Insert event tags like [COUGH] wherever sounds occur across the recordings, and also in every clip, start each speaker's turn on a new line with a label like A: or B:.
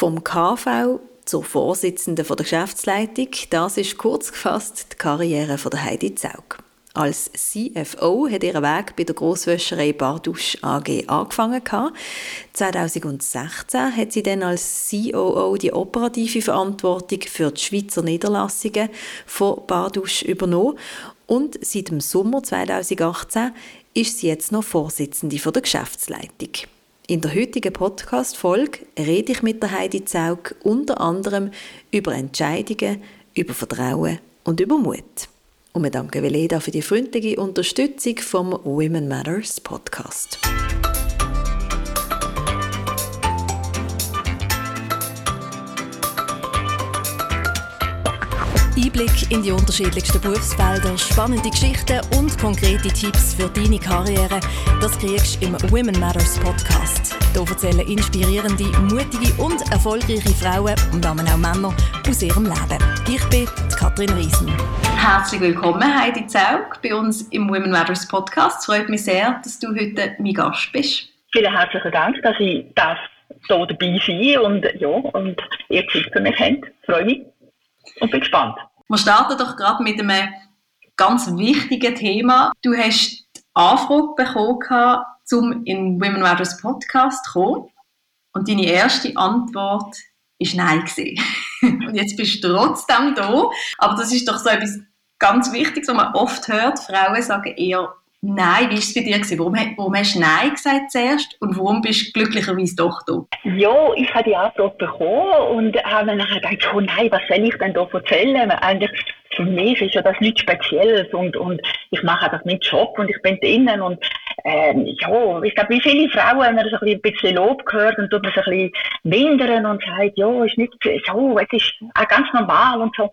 A: Vom KV zur Vorsitzenden der Geschäftsleitung, das ist kurz gefasst die Karriere von der Heidi Zaug. Als CFO hat ihren Weg bei der Grosswäscherei Bardusch AG angefangen. 2016 hat sie dann als COO die operative Verantwortung für die Schweizer Niederlassungen von Bardusch übernommen und seit dem Sommer 2018 ist sie jetzt noch Vorsitzende der Geschäftsleitung. In der heutigen Podcast-Folge rede ich mit der Heidi Zaug unter anderem über Entscheidungen, über Vertrauen und über Mut. Und wir danken Veleda für die freundliche Unterstützung vom Women Matters Podcast. Einblick in die unterschiedlichsten Berufsfelder, spannende Geschichten und konkrete Tipps für deine Karriere, das kriegst du im Women Matters Podcast. Hier erzählen inspirierende, mutige und erfolgreiche Frauen und auch Männer aus ihrem Leben. Ich bin Katrin Riesen.
B: Herzlich willkommen, Heidi Zaug, bei uns im Women Matters Podcast. Es freut mich sehr, dass du heute mein Gast bist.
C: Vielen herzlichen Dank, dass ich darf hier dabei sein und, ja, und ihr Zeit für mich habt. Ich freue mich und bin gespannt.
B: Wir starten doch gerade mit einem ganz wichtigen Thema. Du hast die Anfrage bekommen, um in Women Matters Podcast zu kommen. Und deine erste Antwort war Nein. [LAUGHS] Und jetzt bist du trotzdem da. Aber das ist doch so etwas ganz Wichtiges, was man oft hört. Frauen sagen eher Nein, wie war es bei dir? Gewesen? Warum, warum hast du Nein gesagt zuerst und warum bist du glücklicherweise doch da?
C: Ja, ich habe die Antwort bekommen und habe mir nachher gedacht, oh nein, was soll ich denn da erzählen? Eigentlich für mich ist ja das nichts Spezielles und, und ich mache das mit Job und ich bin drinnen und ähm, ja, ich glaube, wie viele Frauen, wenn man so ein bisschen Lob hört und tut man so ein bisschen mindern und sagt, ja, ist nicht so, es ist auch ganz normal und so.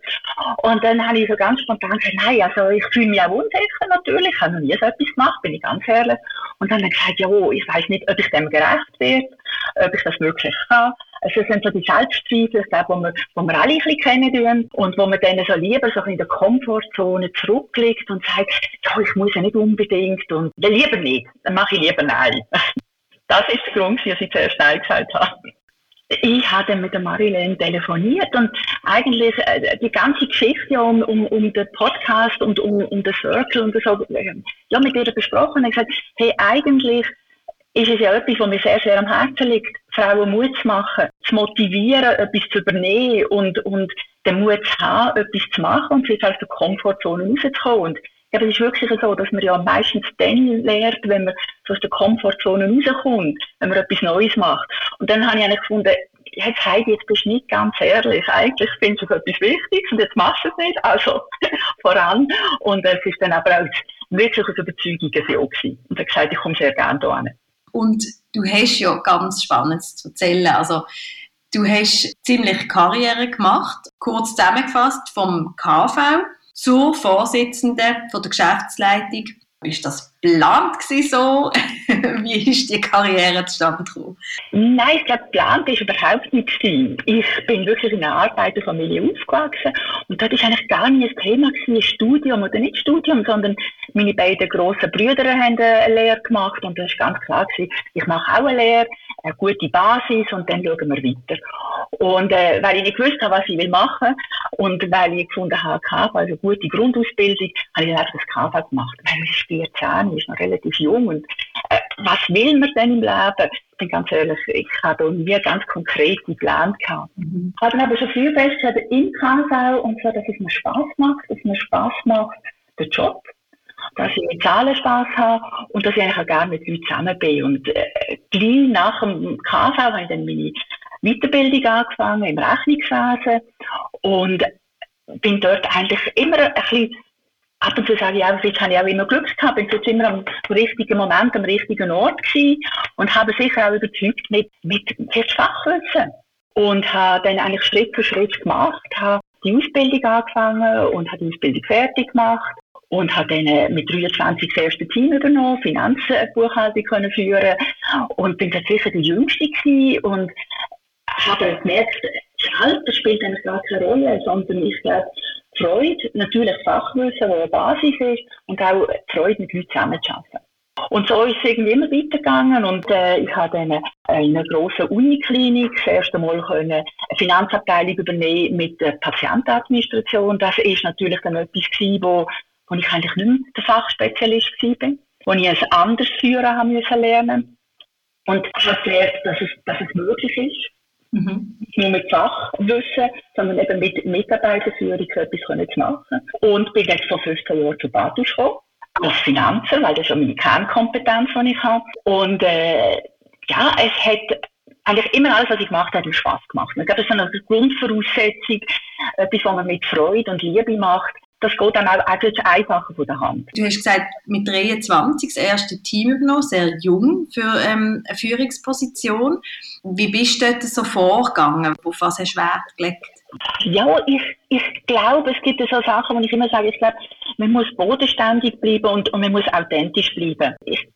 C: Und dann habe ich so ganz spontan gesagt, nein, also ich fühle mich auch unsicher natürlich, ich habe noch nie so etwas gemacht, bin ich ganz ehrlich. Und dann habe ich gesagt, ja, ich weiß nicht, ob ich dem gerecht werde, ob ich das wirklich kann. Also das sind so die Selbstzweifel, glaube, wo wir, wo wir alle ein bisschen kennen und wo man dann so lieber so in der Komfortzone zurückliegt und sagt, ja, ich muss ja nicht unbedingt und dann lieber nicht, dann mache ich lieber Nein. [LAUGHS] Das ist der Grund, dass ich zuerst Nein gesagt habe. Ich habe mit der Marilene telefoniert und eigentlich äh, die ganze Geschichte um, um, um den Podcast und um, um den Circle und so, äh, ja, mit ihr besprochen und gesagt, hey, eigentlich ist es ja etwas, was mir sehr, sehr am Herzen liegt, Frauen Mut zu machen, zu motivieren, etwas zu übernehmen und, und den Mut zu haben, etwas zu machen und sich aus der Komfortzone rauszukommen. Und ja, es ist wirklich so, dass man ja meistens dann lernt, wenn man aus der Komfortzone rauskommt, wenn man etwas Neues macht. Und dann habe ich eigentlich gefunden, jetzt Heidi, jetzt bist du nicht ganz ehrlich. Eigentlich findest du etwas Wichtiges und jetzt machst du es nicht. Also [LAUGHS] voran. Und es ist dann aber auch wirklich aus Überzeugung so gewesen. Und er hat gesagt, ich komme sehr gerne hierher.
B: Und du hast ja ganz Spannendes zu erzählen. Also, du hast ziemlich Karriere gemacht, kurz zusammengefasst, vom KV zur Vorsitzenden der Geschäftsleitung ist das geplant so? [LAUGHS] Wie ist die Karriere zustande gekommen?
C: Nein, ich glaube, geplant ist überhaupt nicht Ich bin wirklich in einer Arbeiterfamilie aufgewachsen und das ist eigentlich gar nicht ein Thema gewesen, Studium oder nicht Studium, sondern meine beiden grossen Brüder haben eine Lehre gemacht und das ist ganz klar gewesen, ich mache auch eine Lehre, eine gute Basis und dann schauen wir weiter. Und äh, weil ich nicht gewusst habe, was ich will machen und weil ich gefunden habe, KV, also gute Grundausbildung, habe ich dann einfach das KV gemacht. Weil man ist 14, ist noch relativ jung und äh, was will man denn im Leben? Ich bin ganz ehrlich, ich habe da nie ganz konkrete Pläne gehabt. Mhm. Ich habe aber schon viel festgestellt im KV und so, dass es mir Spaß macht, dass mir Spaß macht, der Job dass ich mit Zahlen Spaß habe und dass ich eigentlich auch gerne mit Leuten zusammen bin. Und äh, gleich nach dem KV habe ich dann meine Weiterbildung angefangen im Rechnungswesen und bin dort eigentlich immer ein bisschen Ab und zu sage ich auch, jetzt habe ich auch immer Glück gehabt, bin jetzt immer am richtigen Moment, am richtigen Ort gewesen und habe sicher auch überzeugt mit, mit jetzt Fachwissen. Und habe dann eigentlich Schritt für Schritt gemacht, habe die Ausbildung angefangen und habe die Ausbildung fertig gemacht und habe dann äh, mit 23 das erste Team übernommen, Finanzbuchhaltung können führen und bin tatsächlich die Jüngste gewesen und habe gemerkt, das Alter spielt eigentlich gar keine Rolle, sondern ich glaube, Freude, natürlich Fachwissen, das eine Basis ist und auch Freude mit Leuten zusammenzuarbeiten. Und so ist es irgendwie immer weitergegangen und äh, ich habe dann in einer grossen Uniklinik das erste Mal können eine Finanzabteilung übernehmen mit der Patientenadministration. Das ist natürlich dann etwas gewesen, wo, wo ich eigentlich nicht mehr der Fachspezialist war, wo ich ein anderes Führen haben müssen lernen und habe gelernt, dass es, dass es möglich ist. Mhm. Nicht nur mit Fachwissen, sondern eben mit Mitarbeiterführung etwas können zu machen. Und bin jetzt vor 15 Jahren zu Badisch gekommen, als Finanzer, weil das ja meine Kernkompetenz, die ich habe. Und äh, ja, es hat eigentlich immer alles, was ich gemacht habe, hat Spaß gemacht. Ich glaube, das ist eine Grundvoraussetzung, etwas, was man mit Freude und Liebe macht. Das geht dann auch eigentlich einfacher von der Hand.
B: Du hast gesagt, mit 23 das erste Team übernommen, sehr jung für ähm, eine Führungsposition. Wie bist du dort so vorgegangen? Auf was hast du Wert gelegt?
C: Ja, ich, ich glaube, es gibt so Sachen, wo ich immer sage, ich glaube, man muss bodenständig bleiben und, und man muss authentisch bleiben. Ich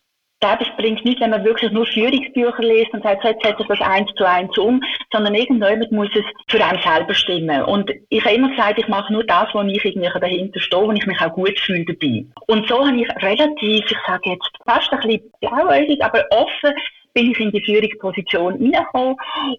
C: glaube, es bringt nichts, wenn man wirklich nur Führungsbücher liest und sagt, jetzt setzt das eins zu eins um, sondern irgendjemand muss es für einen selber stimmen. Und ich habe immer gesagt, ich mache nur das, wo ich irgendwie dahinter stehe, wo ich mich auch gut fühle dabei. Und so habe ich relativ, ich sage jetzt fast ein bisschen blauäugig, aber offen bin ich in die Führungsposition reingekommen.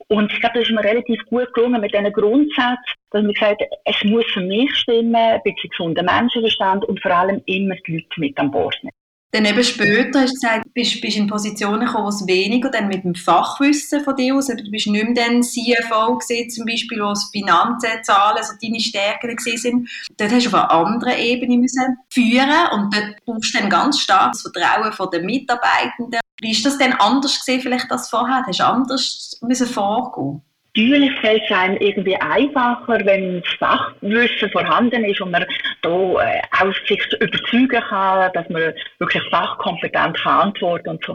C: Und ich glaube, das ist mir relativ gut gelungen mit diesen Grundsätzen, dass man gesagt es muss für mich stimmen, ein bisschen gesunder Menschenverstand und vor allem immer die Leute mit an Bord nehmen.
B: Dann eben später hast du gesagt, bist, bist in Positionen gekommen, wo es weniger dann mit dem Fachwissen von dir aus, du bist nicht mehr dann CFO gesehen, zum Beispiel, wo es Finanzen, Zahlen, so deine Stärken sind. Dort hast du auf einer anderen Ebene müssen führen und dort brauchst du dann ganz stark das Vertrauen von den Mitarbeitenden. Wie ist das denn anders gesehen vielleicht als vorher? Hast du anders müssen vorgehen?
C: Natürlich fällt es einem irgendwie einfacher, wenn das Fachwissen vorhanden ist und man da äh, auch sich überzeugen kann, dass man wirklich fachkompetent kann antworten und so.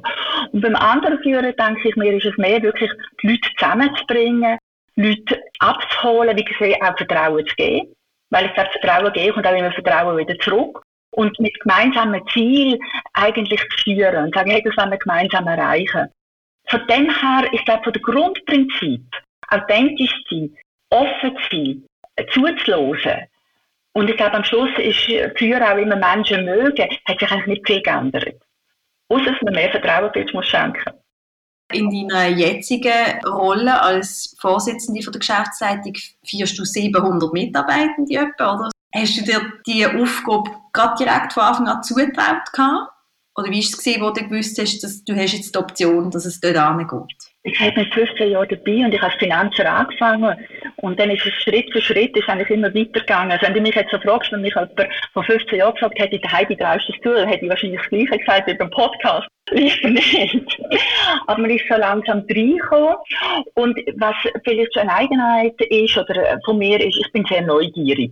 C: Und beim anderen Führen denke ich mir, ist es mehr wirklich, die Leute zusammenzubringen, Leute abzuholen, wie gesagt, auch Vertrauen zu geben. Weil ich glaube, Vertrauen gebe und auch immer Vertrauen wieder zurück. Und mit gemeinsamen Ziel eigentlich zu führen und sagen, hey, das wollen wir gemeinsam erreichen. Von dem her ist glaube von der Grundprinzip authentisch zu sein, offen zu sein, zuzuhören. Und ich glaube, am Schluss ist früher auch immer Menschen mögen, hat sich eigentlich nicht viel geändert. Außer, dass man mehr Vertrauen muss schenken
B: in deiner jetzigen Rolle als Vorsitzende der Geschäftsleitung führst du 700 Mitarbeitende etwa, oder? Hast du dir diese Aufgabe gerade direkt von Anfang an zugetraut gehabt? Oder wie war es, wo du gewusst hast, dass du hast jetzt die Option, dass es dort hingeht?
C: ich habe mit 15 Jahren dabei und ich habe Finanzer angefangen. Und dann ist es Schritt für Schritt ist eigentlich immer weitergegangen. Also wenn du mich jetzt so fragst, wenn mich jemand vor 15 Jahren gefragt hätte, der Heidi traust du zu, dann hätte ich wahrscheinlich das Gleiche gesagt wie beim Podcast. [LAUGHS] Lieber nicht. Aber man ist so langsam reingekommen. Und was vielleicht so eine Eigenheit ist, oder von mir ist, ich bin sehr neugierig.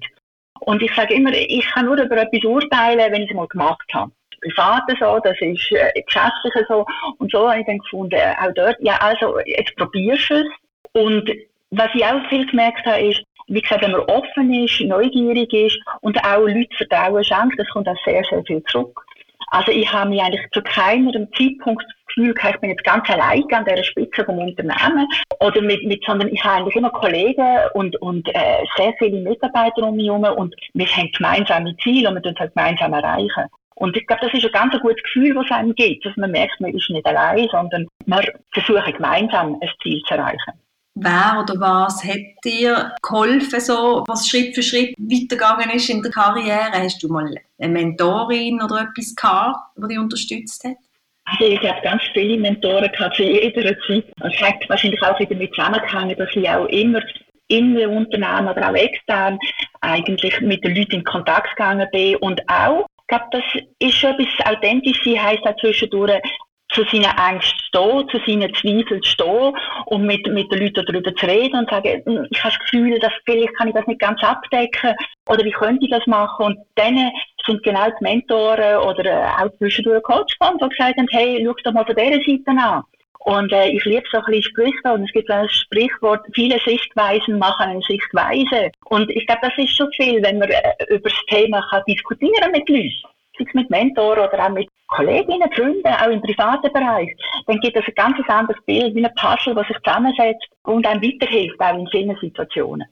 C: Und ich sage immer, ich kann nur über etwas urteilen, wenn ich es mal gemacht habe. Privaten so, das ist äh, geschäftlich so. Und so habe ich dann gefunden, äh, auch dort, ja, also, jetzt probierst du es. Und was ich auch viel gemerkt habe, ist, wie gesagt, wenn man offen ist, neugierig ist und auch Leute Vertrauen schenkt, das kommt auch sehr, sehr viel zurück. Also ich habe mich eigentlich zu keinem Zeitpunkt das Gefühl gehabt, ich bin jetzt ganz allein an dieser Spitze vom Unternehmen. Oder mit, mit, sondern ich habe eigentlich immer Kollegen und, und äh, sehr viele Mitarbeiter um mich herum und wir haben gemeinsame Ziele und wir es halt gemeinsam erreichen. Und ich glaube, das ist ein ganz gutes Gefühl, das einem gibt, dass man merkt, man ist nicht allein, sondern man versucht gemeinsam ein Ziel zu erreichen.
B: Wer oder was hat dir geholfen, so, was Schritt für Schritt weitergegangen ist in der Karriere? Hast du mal eine Mentorin oder etwas gehabt, die dich unterstützt hat?
C: Also ich habe ganz viele Mentoren gehabt zu jeder Zeit. Es hat wahrscheinlich auch wieder damit zusammengehangen, dass ich auch immer in den Unternehmen oder auch extern eigentlich mit den Leuten in Kontakt gegangen bin und auch ich glaube, das ist schon etwas authentisch sein, heisst auch zwischendurch zu seinen Ängsten stehen, zu seinen Zweifeln stehen und mit, mit den Leuten darüber zu reden und sagen, hm, ich habe das Gefühl, dass vielleicht kann ich das nicht ganz abdecken oder wie könnte ich das machen und dann sind genau die Mentoren oder äh, auch zwischendurch Coach gekommen, die gesagt haben, hey, schau doch mal von dieser Seite an. Und äh, ich liebe so ein bisschen Sprichwort. Es gibt ein Sprichwort, viele Sichtweisen machen eine Sichtweise. Und ich glaube, das ist schon viel, wenn man äh, über das Thema kann diskutieren mit Leuten. Sei es mit Mentoren oder auch mit Kolleginnen, Freunden, auch im privaten Bereich. Dann gibt es ein ganz anderes Bild, wie ein Puzzle, das sich zusammensetzt und einem weiterhilft, auch in vielen Situationen.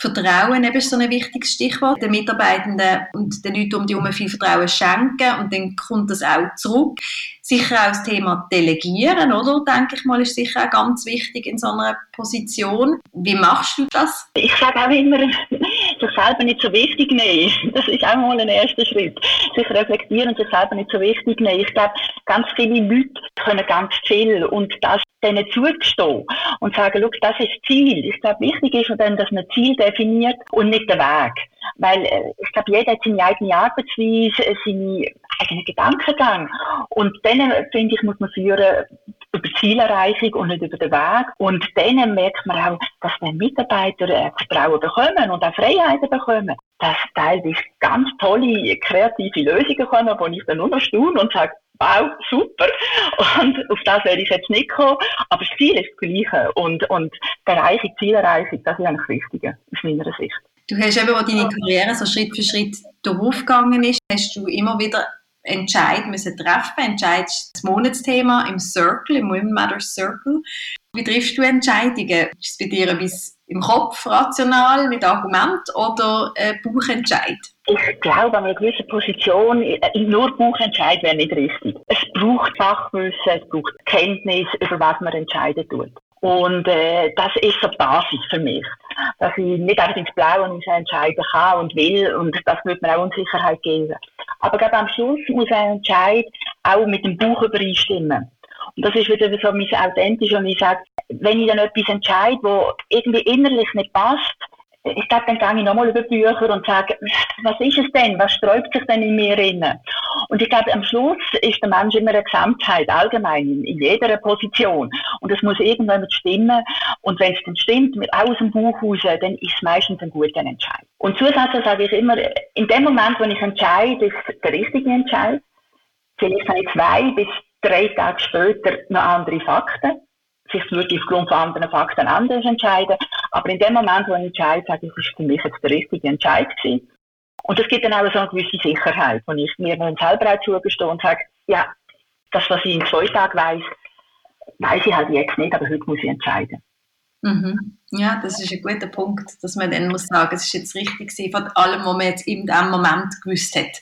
B: Vertrauen eben ist so ein wichtiges Stichwort. Den Mitarbeitenden und den Leuten um die herum viel Vertrauen schenken und dann kommt das auch zurück. Sicher auch das Thema Delegieren, oder? Denke ich mal, ist sicher auch ganz wichtig in so einer Position. Wie machst du das?
C: Ich sage auch immer, sich selber nicht so wichtig nehmen. Das ist auch mal ein erster Schritt. Sich reflektieren und sich selber nicht so wichtig nehmen. Ich glaube, ganz viele Leute können ganz viel und das denen zugestehen und sagen, schau, das ist Ziel. Ich glaube, wichtig ist dann, dass man Ziel definiert und nicht den Weg. Weil äh, ich glaube, jeder hat seine eigene Arbeitsweise, seine eigenen Gedankengang. Und dann, finde ich, muss man führen über Zielerreichung und nicht über den Weg. Und dann merkt man auch, dass die Mitarbeiter äh, Vertrauen bekommen und auch Freiheiten bekommen. Dass teilweise ganz tolle, kreative Lösungen kommen, wo ich dann nur noch staune und sage, wow, super. Und auf das werde ich jetzt nicht kommen. Aber das Ziel ist das Gleiche. Und, und die Erreichung, Zielerreichung, das ist eigentlich das Wichtige, aus meiner Sicht.
B: Du hast eben, wo deine Karriere so Schritt für Schritt durchgegangen ist, hast du immer wieder Entscheid müssen treffen. Entscheid das Monatsthema im Circle, im Women Matter Circle. Wie triffst du Entscheidungen? Ist es bei dir etwas im Kopf, rational, mit Argument oder äh, Bauchentscheid?
C: Ich glaube, an einer gewissen Position, äh, nur Bauchentscheid wäre nicht richtig. Es braucht Fachwissen, es braucht Kenntnis, über was man entscheiden tut. Und äh, das ist so die Basis für mich. Dass ich nicht einfach ins Blaue entscheiden kann und will und das wird mir auch Unsicherheit geben. Aber glaube, am Schluss muss ein Entscheid auch mit dem Buch übereinstimmen. Und das ist wieder so mein authentisch und ich sage, wenn ich dann etwas entscheide, wo irgendwie innerlich nicht passt, ich glaube, dann gehe ich nochmal über Bücher und sage, was ist es denn? Was sträubt sich denn in mir inne? Und ich glaube, am Schluss ist der Mensch immer eine Gesamtheit, allgemein, in, jeder Position. Und es muss irgendwann stimmen. Und wenn es dann stimmt, mit aus dem Buch raus, dann ist es meistens ein guter Entscheid. Und zusätzlich sage ich immer, in dem Moment, wo ich entscheide, ist der richtige Entscheid. Vielleicht habe ich zwei bis drei Tage später noch andere Fakten sich wirklich aufgrund von anderen Fakten anders entscheiden. Aber in dem Moment, wo ich entscheide, sage ich, ist für mich jetzt der richtige Entscheid gewesen. Und es gibt dann auch so eine gewisse Sicherheit, wo ich mir dann selber auch zugestehe und sage, ja, das, was ich in zwei Tagen weiss, weiß ich halt jetzt nicht, aber heute muss ich entscheiden.
B: Mhm. Ja, das ist ein guter Punkt, dass man dann muss sagen, es ist jetzt richtig von allem, was man jetzt in dem Moment gewusst hat.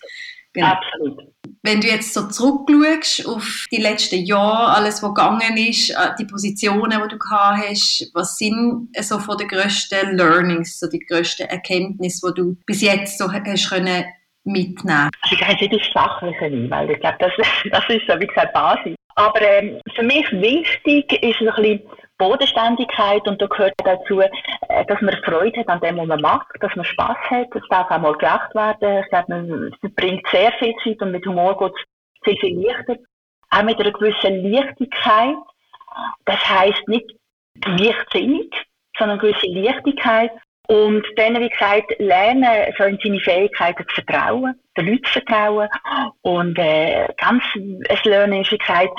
C: Genau. Absolut.
B: Wenn du jetzt so zurückschaust auf die letzten Jahre, alles, was gegangen ist, äh, die Positionen, die du gehabt hast, was sind so von den grössten Learnings, so die grössten Erkenntnisse, die du bis jetzt so hast können mitnehmen?
C: Also ich gehe nicht ins Fachliche ein, weil ich glaube, das, [LAUGHS] das ist, wie gesagt, Basis. Aber ähm, für mich wichtig ist ein bisschen Bodenständigkeit und da gehört dazu, äh, dass man Freude hat an dem, was man macht, dass man Spaß hat, es darf auch mal gerecht werden. Ich glaube, man verbringt sehr viel Zeit und mit Humor geht es viel, viel leichter. Auch mit einer gewissen Leichtigkeit. Das heisst nicht leichtsinnig, sondern eine gewisse Leichtigkeit. Und dann, wie gesagt, lernen, so in seine Fähigkeiten zu vertrauen, den Leuten zu vertrauen. Und äh, ganz ein Lernen ist, wie gesagt,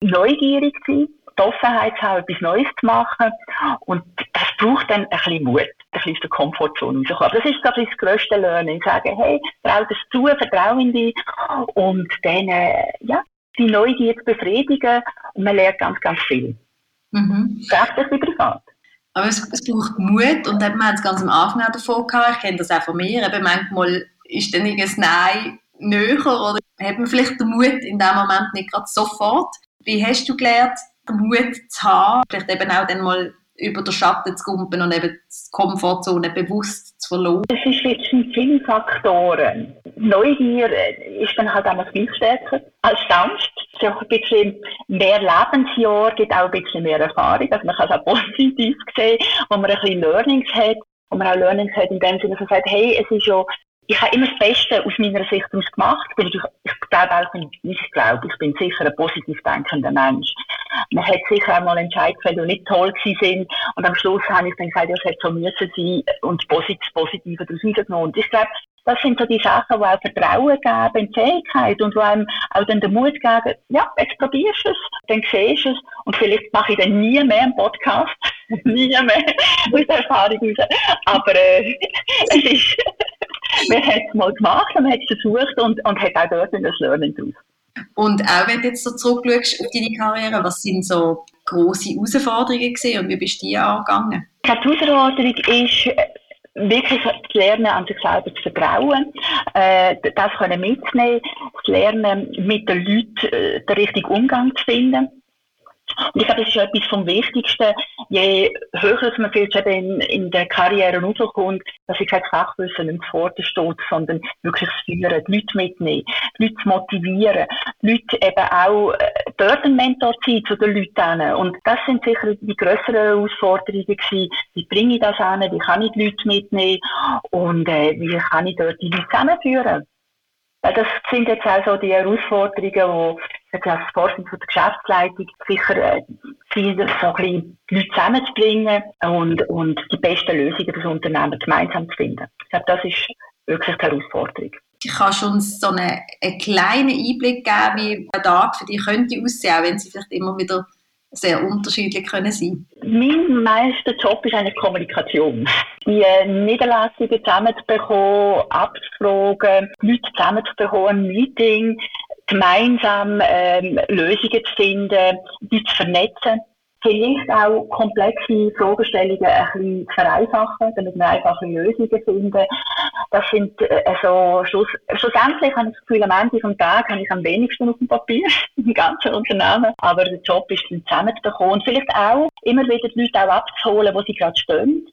C: neugierig zu sein die Offenheit zu haben, etwas Neues zu machen. Und das braucht dann ein bisschen Mut, ein bisschen aus der Komfortzone rauszukommen. Aber das ist, glaube ich, das grösste Learning. Sagen, hey, trau das zu, vertrau in dich. Und dann, äh, ja, die Neugier zu befriedigen. Und man lernt ganz, ganz viel. Mhm. Rechtlich wie privat.
B: Aber es, es, braucht Mut und wir haben es ganz am Anfang auch davon gehabt, ich kenne das auch von mir, eben manchmal ist dann ein Nein näher oder hat man vielleicht den Mut in dem Moment nicht gerade sofort. Wie hast du gelernt, Mut zu haben, vielleicht eben auch dann mal über den Schatten zu kumpen und eben die Komfortzone bewusst zu verloren?
C: Es ist jetzt viele Faktoren. Neugier ist dann halt auch viel stärker als Angst. So ein bisschen mehr Lebensjahr gibt auch ein bisschen mehr Erfahrung. Also man kann es auch positiv sehen, wo man ein bisschen Learnings hat. Wo man auch Learnings hat in dem Sinne, dass man sagt, hey, es ist ja ich habe immer das Beste aus meiner Sicht daraus gemacht. Ich, ich glaube auch, ich glaube, ich bin sicher ein positiv denkender Mensch. Man hat sicher auch mal Entscheidungen gefällt, die nicht toll sind. Und am Schluss habe ich dann gesagt, ja, es hätte so müssen sein und das Positive daraus rausgenommen. Und ich glaube, das sind so die Sachen, die auch Vertrauen geben in Fähigkeit und die einem auch dann den Mut geben, ja, jetzt probierst du es, dann siehst du es und vielleicht mache ich dann nie mehr einen Podcast, [LAUGHS] nie mehr aus der Erfahrung raus. Aber äh, [LAUGHS] es ist, man hat es mal gemacht, man hat es versucht und, und hat auch dort ein Learning draus.
B: Und auch wenn du jetzt so zurückschaust auf deine Karriere, was sind so grosse Herausforderungen gewesen und wie bist du die angegangen?
C: Die Herausforderung ist, wirklich zu lernen, an sich selber zu vertrauen, äh, das können mitzunehmen, zu lernen, mit den Leuten äh, den richtigen Umgang zu finden. Und ich glaube, das ist etwas vom Wichtigsten. Je höher man vielleicht in, in der Karriere rauskommt, dass ich kein Fachwissen nicht vorder steht, sondern wirklich das Führen, die Leute mitnehmen, die Leute motivieren, die Leute eben auch äh, dort ein Mentor sein zu den Leuten. Und das sind sicher die grösseren Herausforderungen gewesen. Wie bringe ich das an? Wie kann ich die Leute mitnehmen? Und äh, wie kann ich dort die Leute zusammenführen? Das sind jetzt auch so die Herausforderungen, die ich als Vorsitzende der Geschäftsleitung sicher äh, Ziel, so ein bisschen Leute zusammenzubringen und, und die besten Lösungen für das Unternehmen gemeinsam zu finden. Ich glaube, das ist wirklich die Herausforderung.
B: Ich kann schon so einen, einen kleinen Einblick geben, wie ein Tag für dich könnte aussehen, auch wenn sie vielleicht immer wieder sehr unterschiedlich können sein.
C: Mein meister Job ist eine Kommunikation. Die äh, Niederlassungen zusammenzubekommen, abzufragen, Leute zusammenzubekommen, ein Meeting, gemeinsam ähm, Lösungen zu finden, die zu vernetzen vielleicht auch komplexe Fragestellungen ein bisschen zu vereinfachen, damit wir einfache Lösungen finden. Das sind also Schluss, schlussendlich habe ich das Gefühl, am Ende des Tages habe ich am wenigsten auf dem Papier [LAUGHS] im ganzen Unternehmen, aber der Job ist dann zusammenzubekommen und vielleicht auch immer wieder die Leute auch abzuholen, wo sie gerade stehen.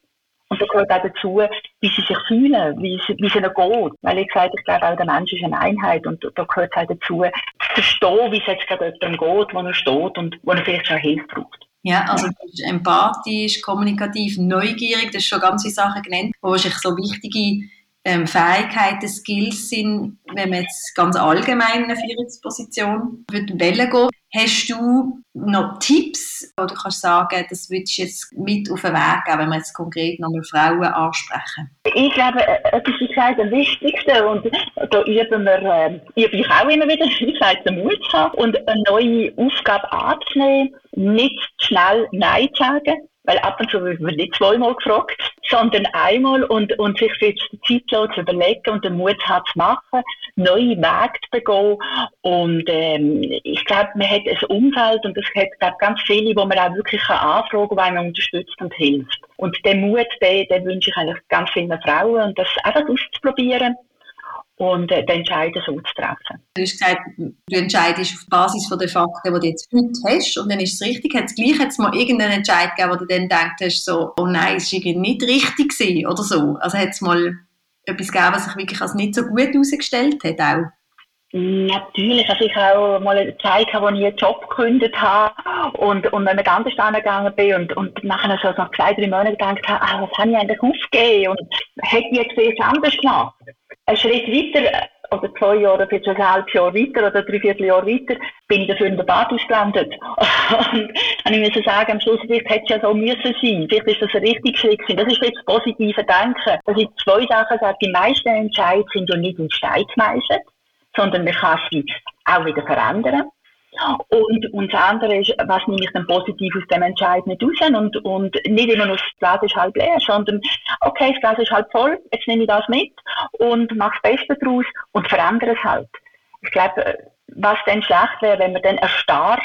C: Und da gehört auch dazu, wie sie sich fühlen, wie, sie, wie es ihnen geht. Weil ich gesagt ich glaube auch, der Mensch ist eine Einheit und da gehört auch dazu, zu verstehen, wie es jetzt gerade jemandem geht, wo er steht und wo er vielleicht schon Hilfe braucht.
B: Ja, also du bist empathisch, kommunikativ, neugierig, das ist schon ganz viele Sachen genannt, wo wahrscheinlich so wichtige ähm, Fähigkeiten, Skills sind, wenn man jetzt ganz allgemein in eine Führungsposition wählen geht. Hast du noch Tipps, wo du kannst sagen, das würdest du jetzt mit auf den Weg geben, wenn wir jetzt konkret nochmal Frauen ansprechen?
C: Ich glaube, etwas ist gesagt, das Wichtigste und da üben wir, äh, übe ich auch immer wieder, [LAUGHS] ich sage, den Mut zu haben und eine neue Aufgabe anzunehmen, nicht schnell Nein zu sagen, weil ab und zu wird man nicht zweimal gefragt, sondern einmal und, und sich jetzt die Zeit zu überlegen und den Mut hat zu machen, neue Wege zu begehen. Und ähm, ich glaube, man hat ein Umfeld und es hat glaub, ganz viele, wo man auch wirklich anfragen kann, weil man unterstützt und hilft. Und den Mut, den, den wünsche ich eigentlich ganz vielen Frauen und das einfach auszuprobieren und äh, den Entscheidung so zu treffen.
B: Du hast gesagt, du entscheidest auf Basis von den Fakten, die du jetzt heute hast und dann ist es richtig. Hat es gleich jetzt mal irgendeinen Entscheid gegeben, wo du dann denkst, hast, so, oh nein, es war nicht richtig gewesen oder so? Also hat es mal etwas gegeben, was sich wirklich als nicht so gut herausgestellt hat auch?
C: Natürlich, also ich auch mal eine Zeit wo ich einen Job gekündigt habe und, und dann anders gegangen bin und, und nachher so nach zwei, drei Monaten gedacht habe, ah, was habe ich eigentlich aufgegeben und hätte ich jetzt erst anders gemacht. Ein Schritt weiter, oder zwei Jahre, vielleicht ein halbes Jahr weiter oder drei Vierteljahr weiter, bin ich dafür in der Badhaus gelandet. [LAUGHS] und ich muss sagen, am Schluss vielleicht hätte es ja so müssen sein. Vielleicht ist das ein richtiger Schritt gewesen. Das ist jetzt das positive Denken. Dass ich zwei Sachen sage, die meisten Entscheidungen sind ja nicht in Stein gemeißelt sondern man kann sie auch wieder verändern. Und, und das andere ist, was nehme ich dann positiv aus dem Entscheid nicht raus und, und nicht immer nur das Glas ist halb leer, sondern okay, das Glas ist halb voll, jetzt nehme ich das mit und mache das Beste daraus und verändere es halt. Ich glaube, was dann schlecht wäre, wenn man dann erstarrt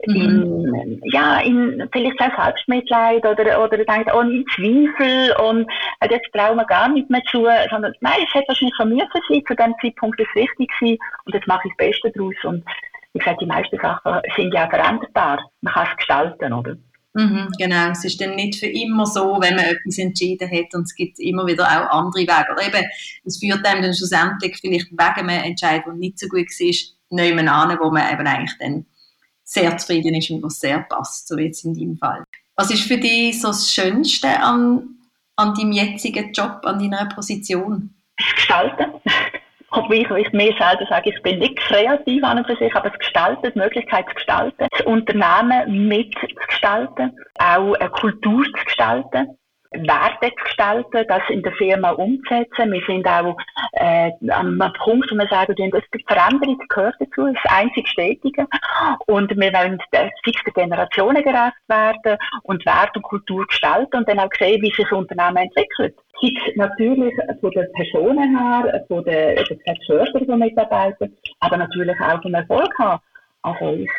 C: in, mhm. ja, in vielleicht auch Selbstmitleid oder, oder denkt, oh, in Zweifel und äh, jetzt trauen wir gar nicht mehr zu, sondern nein, es hätte wahrscheinlich müssen sein, zu dem Zeitpunkt ist es richtig gewesen und jetzt mache ich das Beste daraus und wie gesagt, die meisten Sachen sind ja veränderbar. Man kann es gestalten, oder?
B: Mhm, genau, es ist dann nicht für immer so, wenn man etwas entschieden hat und es gibt immer wieder auch andere Wege. Oder eben, es führt einem dann schlussendlich vielleicht wegen einem Entscheid, der nicht so gut war, nicht an, wo man eben eigentlich dann sehr zufrieden ist und was sehr passt, so wie jetzt in deinem Fall. Was ist für dich so das Schönste an, an deinem jetzigen Job, an deiner Position?
C: Das Gestalten. Obwohl ich, ich mir selber sage, ich bin nicht kreativ an und für sich, aber das Gestalten, die Möglichkeit zu gestalten, das Unternehmen mitzugestalten, auch eine Kultur zu gestalten, Werte zu gestalten, das in der Firma umzusetzen. Wir sind auch äh, am Punkt, wo wir sagen, die Veränderung gehört dazu, das einzig Stetige. Und wir wollen fixen Generationen gerecht werden und Wert und Kultur gestalten und dann auch sehen, wie sich das Unternehmen entwickelt. Gibt natürlich von den Personen her, von den, den Förder von Mitarbeitern, aber natürlich auch vom Erfolg her. Also ich,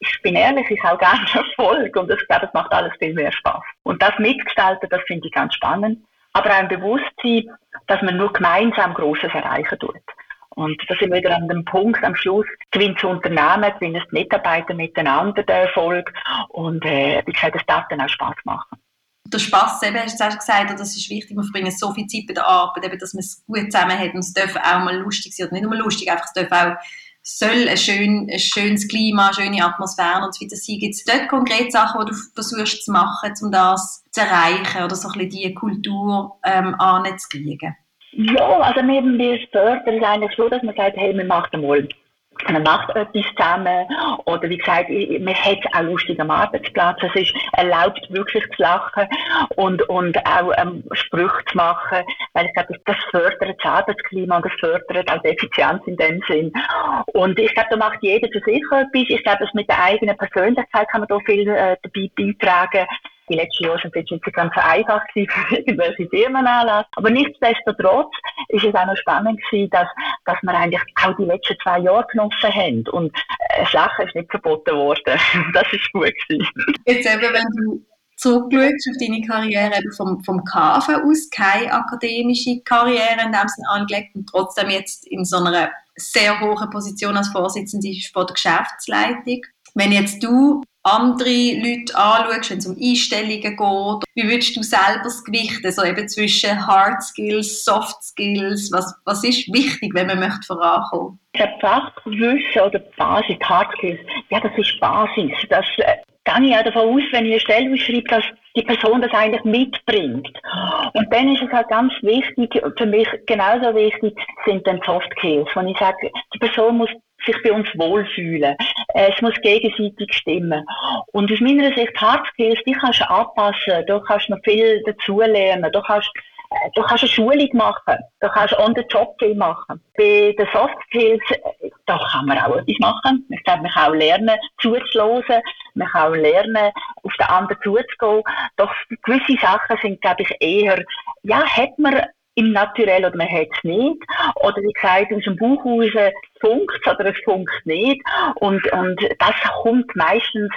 C: ich, bin ehrlich, ich habe gerne [LAUGHS] Erfolg und ich glaube, es macht alles viel mehr Spaß. Und das mitgestalten, das finde ich ganz spannend. aber auch ein Bewusstsein, dass man nur gemeinsam Großes erreichen tut. Und da sind wir wieder an dem Punkt am Schluss, gewinnt das Unternehmen, gewinnen die Mitarbeiter miteinander den Erfolg und äh, wie gesagt, das dann auch Spaß machen.
B: Der Spass, eben, hast du gesagt, das ist wichtig, wir verbringen so viel Zeit bei der Arbeit, eben, dass man es gut zusammen hat und es darf auch mal lustig sein, oder nicht nur lustig, einfach es darf auch soll ein, schön, ein schönes Klima, eine schöne Atmosphäre und so weiter sein. Gibt es dort konkrete Sachen, die du versuchst zu machen, um das zu erreichen oder so ein bisschen diese Kultur ähm, anzukriegen?
C: Ja, also wir, wir fördern es eigentlich so, dass man sagt, hey, wir machen mal man macht etwas zusammen oder wie gesagt, man hat auch lustig am Arbeitsplatz. Es ist erlaubt, wirklich zu lachen und, und auch ähm, Sprüche zu machen, weil ich glaube, das fördert das Arbeitsklima und das fördert auch die Effizienz in dem Sinn. Und ich glaube, da macht jeder für sich etwas. Ich glaube, dass mit der eigenen Persönlichkeit kann man da viel äh, dabei beitragen die letzten Jahre sind jetzt nicht ganz so einfach für irgendwelche Firmenanlass. Aber nichtsdestotrotz ist es auch noch spannend gewesen, dass, dass wir eigentlich auch die letzten zwei Jahre genossen haben. Und äh, Sachen ist nicht verboten worden. [LAUGHS] das ist gut gewesen.
B: Jetzt eben, wenn du zurückschaust auf deine Karriere vom, vom KV aus, keine akademische Karriere in dem Sinne angelegt und trotzdem jetzt in so einer sehr hohen Position als Vorsitzende von der Geschäftsleitung. Wenn jetzt du andere Leute anschaust, wenn es um Einstellungen geht, wie würdest du selber das gewichten, so eben zwischen Hard Skills, Soft Skills, was, was ist wichtig, wenn man möchte vorankommen?
C: Der Fachwissen oder Basis, Hard Skills, ja, das ist Basis. Das äh, gehe ich auch davon aus, wenn ich eine Stelle ausschreibe, dass die Person das eigentlich mitbringt. Und dann ist es halt ganz wichtig, für mich genauso wichtig sind dann Soft Skills, wenn ich sage, die Person muss sich bei uns wohlfühlen. Es muss gegenseitig stimmen. Und aus meiner Sicht, Hard Skills, die kannst du anpassen, da kannst du noch viel dazulernen, da kannst äh, Du kannst eine Schulung machen, du kannst on the job viel machen. Bei den Soft Skills, äh, da kann man auch etwas machen. Ich glaube, man kann auch lernen, zuzuhören, man kann auch lernen, auf den anderen zuzugehen. Doch gewisse Sachen sind, glaube ich, eher, ja, hat man im Naturell oder man hat es nicht. Oder wie gesagt, aus dem Bauch funkt es oder es funkt nicht. Und, und das kommt meistens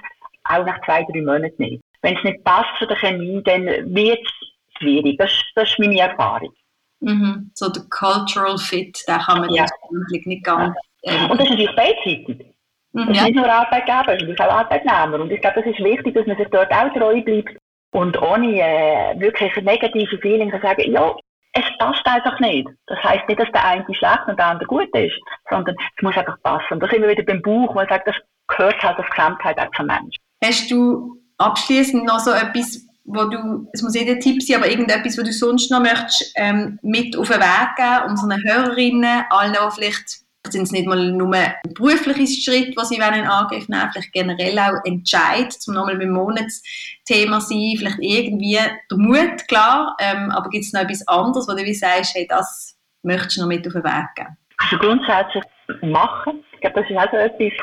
C: auch nach zwei, drei Monaten nicht. Wenn es nicht passt zu der Chemie, dann wird es schwierig. Das, das ist meine Erfahrung.
B: Mhm. So der Cultural Fit, den kann man ja. nicht ganz...
C: Ähm, und das ist natürlich beidseitig. Mhm, das ist nicht nur Arbeitgeber, es ist auch Arbeitnehmer. Und ich glaube, das ist wichtig, dass man sich dort auch treu bleibt und ohne äh, wirklich negative Feelings sagen, ja, es passt einfach nicht. Das heißt nicht, dass der eine schlecht und der andere gut ist, sondern es muss einfach passen. Und da sind wir wieder beim Buch, wo man sagt, das gehört halt als Gesamtheit auch zum Mensch.
B: Hast du abschließend noch so etwas, wo du, es muss jeder Tipp sein, aber irgendetwas, wo du sonst noch möchtest, ähm, mit auf den Weg geben, unseren Hörerinnen, allen, die vielleicht sind es nicht mal nur ein berufliches Schritt, was sie in Angriff nehmen vielleicht generell auch Entscheid, zum nochmal beim Monatsthema sein, vielleicht irgendwie der Mut, klar, ähm, aber gibt es noch etwas anderes, wo du wie sagst, hey, das möchtest du noch mit auf den Weg geben?
C: Also grundsätzlich machen. Ich glaube, das ist also etwas,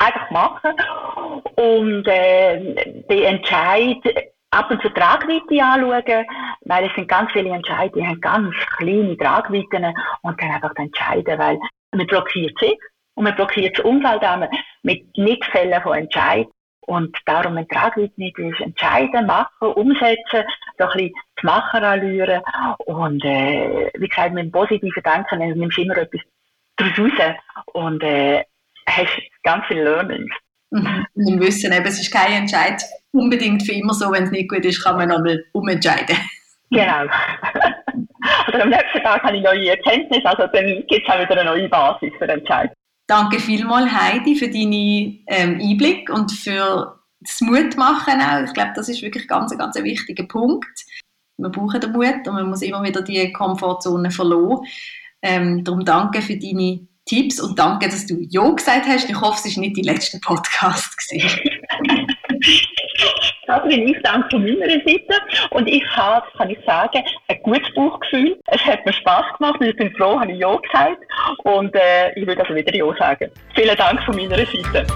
C: einfach machen. Und äh, den Entscheid ab und zu Tragweite anschauen, weil es sind ganz viele Entscheidungen, die haben ganz kleine Tragweiten und dann einfach entscheiden, weil man blockiert sich und man blockiert das Umfeld auch mit Nichtfällen von Entscheid. Und darum ein Tragweite nicht ist, entscheiden, machen, umsetzen, so ein bisschen die Macher anrühren und, äh, wie gesagt, mit dem positiven Denken nimmst du immer etwas daraus raus und, äh, hast ganz viele Learnings.
B: Mhm. Und Wissen eben, es ist kein Entscheid unbedingt für immer so, wenn es nicht gut ist, kann man nochmal umentscheiden.
C: Genau. [LAUGHS] Oder am nächsten Tag habe ich neue Erkenntnisse, also dann gibt es auch wieder eine neue Basis für den Entscheid.
B: Danke vielmals, Heidi, für deinen ähm, Einblick und für das Mutmachen auch. Ich glaube, das ist wirklich ganz, ganz ein wichtiger Punkt. Wir brauchen den Mut und man muss immer wieder die Komfortzone verloren. Ähm, darum danke für deine Tipps und danke, dass du Ja gesagt hast. Ich hoffe, es war nicht die letzte Podcast. [LAUGHS]
C: Kathrin, ich danke von meiner Seite und ich habe, kann ich sagen, ein gutes Bauchgefühl. Es hat mir Spass gemacht und ich bin froh, habe ich Ja gesagt und äh, ich würde also wieder Ja sagen. Vielen Dank von meiner Seite.